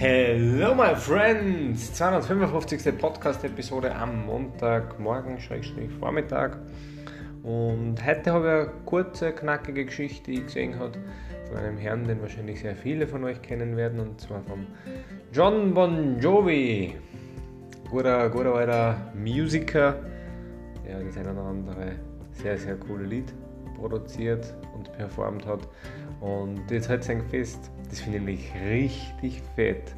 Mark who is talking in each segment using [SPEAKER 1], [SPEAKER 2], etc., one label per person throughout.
[SPEAKER 1] Hello my friends! 255. Podcast-Episode am Montagmorgen, Schrägstrich Vormittag. Und heute habe ich eine kurze, knackige Geschichte, die ich gesehen habe, von einem Herrn, den wahrscheinlich sehr viele von euch kennen werden, und zwar vom John Bon Jovi. Guter, guter alter Musiker, der das eine oder andere sehr, sehr coole Lied produziert und performt hat. Und jetzt halt sein Fest. Das finde ich nämlich richtig fett.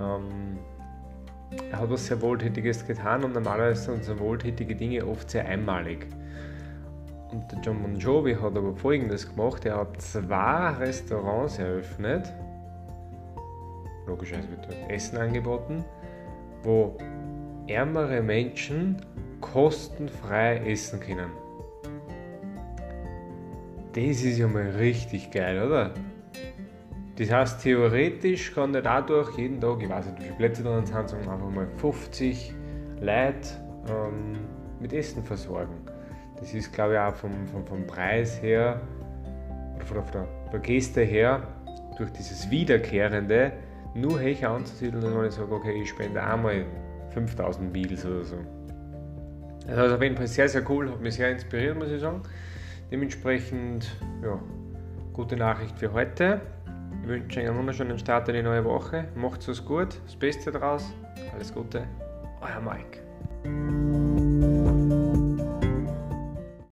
[SPEAKER 1] Ähm, er hat was sehr Wohltätiges getan und normalerweise sind so wohltätige Dinge oft sehr einmalig. Und der John Bon Jovi hat aber folgendes gemacht: Er hat zwei Restaurants eröffnet. Logischerweise wird dort Essen angeboten, wo ärmere Menschen kostenfrei essen können. Das ist ja mal richtig geil, oder? Das heißt, theoretisch kann der dadurch jeden Tag, ich weiß nicht, wie viele Plätze da sind, sagen einfach mal 50 Leute ähm, mit Essen versorgen. Das ist, glaube ich, auch vom, vom, vom Preis her, oder von von der Geste her, durch dieses Wiederkehrende, nur höher anzusiedeln, dass man nicht sagt, okay, ich spende einmal 5000 Meals oder so. Also, also auf jeden Fall sehr, sehr cool, hat mich sehr inspiriert, muss ich sagen. Dementsprechend, ja, gute Nachricht für heute. Ich wünsche euch einen wunderschönen Start in die neue Woche. Macht's es gut, das Beste draus. Alles Gute, euer Mike.